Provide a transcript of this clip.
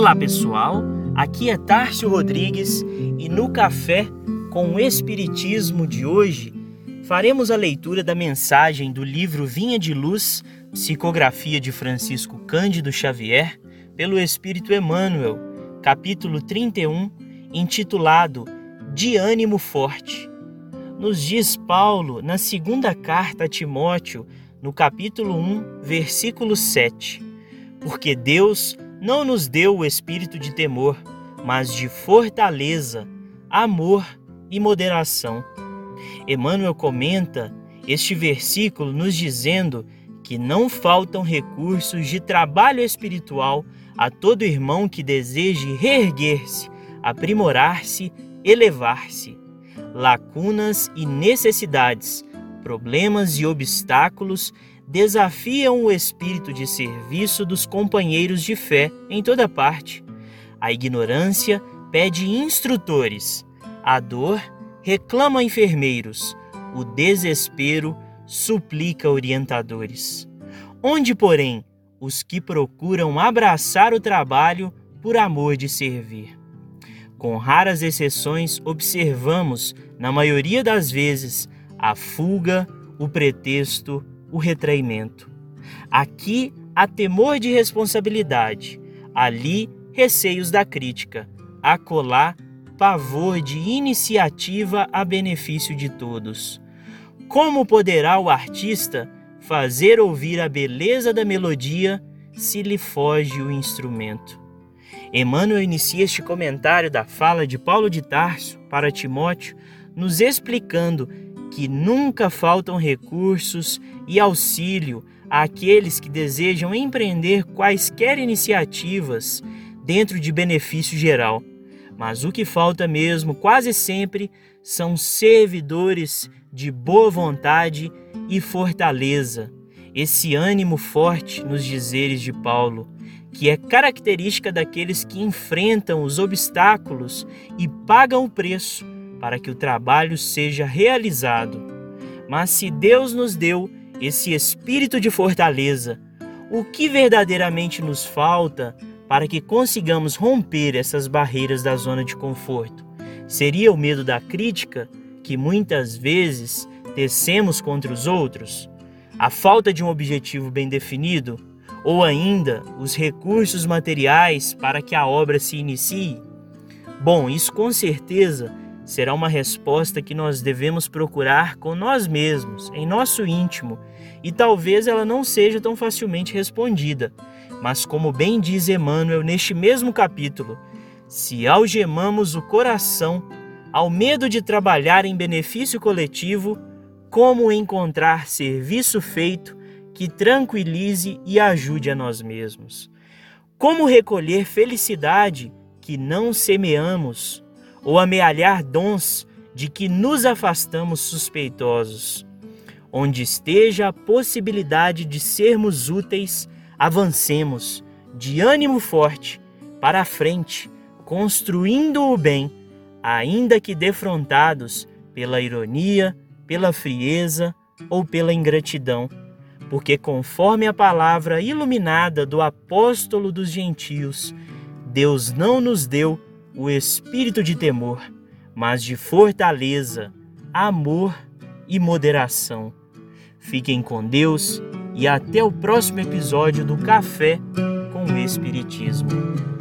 Olá pessoal, aqui é Tárcio Rodrigues e no Café com o Espiritismo de hoje faremos a leitura da mensagem do livro Vinha de Luz, psicografia de Francisco Cândido Xavier, pelo Espírito Emmanuel, capítulo 31, intitulado De ânimo forte. Nos diz Paulo na segunda carta a Timóteo, no capítulo 1, versículo 7. Porque Deus não nos deu o espírito de temor, mas de fortaleza, amor e moderação. Emmanuel comenta este versículo nos dizendo que não faltam recursos de trabalho espiritual a todo irmão que deseje reerguer-se, aprimorar-se, elevar-se. Lacunas e necessidades, problemas e obstáculos desafiam o espírito de serviço dos companheiros de fé em toda parte. A ignorância pede instrutores, a dor reclama enfermeiros, o desespero suplica orientadores. Onde, porém, os que procuram abraçar o trabalho por amor de servir. Com raras exceções, observamos, na maioria das vezes, a fuga, o pretexto, o retraimento. Aqui há temor de responsabilidade, ali receios da crítica, acolá pavor de iniciativa a benefício de todos. Como poderá o artista fazer ouvir a beleza da melodia se lhe foge o instrumento? Emmanuel inicia este comentário da fala de Paulo de Tarso para Timóteo, nos explicando que nunca faltam recursos e auxílio àqueles que desejam empreender quaisquer iniciativas dentro de benefício geral. Mas o que falta mesmo, quase sempre, são servidores de boa vontade e fortaleza, esse ânimo forte nos dizeres de Paulo, que é característica daqueles que enfrentam os obstáculos e pagam o preço para que o trabalho seja realizado. Mas se Deus nos deu esse espírito de fortaleza, o que verdadeiramente nos falta para que consigamos romper essas barreiras da zona de conforto? Seria o medo da crítica, que muitas vezes tecemos contra os outros? A falta de um objetivo bem definido? Ou ainda os recursos materiais para que a obra se inicie? Bom, isso com certeza será uma resposta que nós devemos procurar com nós mesmos, em nosso íntimo, e talvez ela não seja tão facilmente respondida. Mas, como bem diz Emmanuel neste mesmo capítulo, se algemamos o coração ao medo de trabalhar em benefício coletivo, como encontrar serviço feito que tranquilize e ajude a nós mesmos? Como recolher felicidade que não semeamos? Ou amealhar dons de que nos afastamos suspeitosos. Onde esteja a possibilidade de sermos úteis, avancemos de ânimo forte para a frente, construindo o bem, ainda que defrontados pela ironia, pela frieza ou pela ingratidão, porque conforme a palavra iluminada do apóstolo dos gentios, Deus não nos deu o espírito de temor, mas de fortaleza, amor e moderação. Fiquem com Deus e até o próximo episódio do Café com o Espiritismo.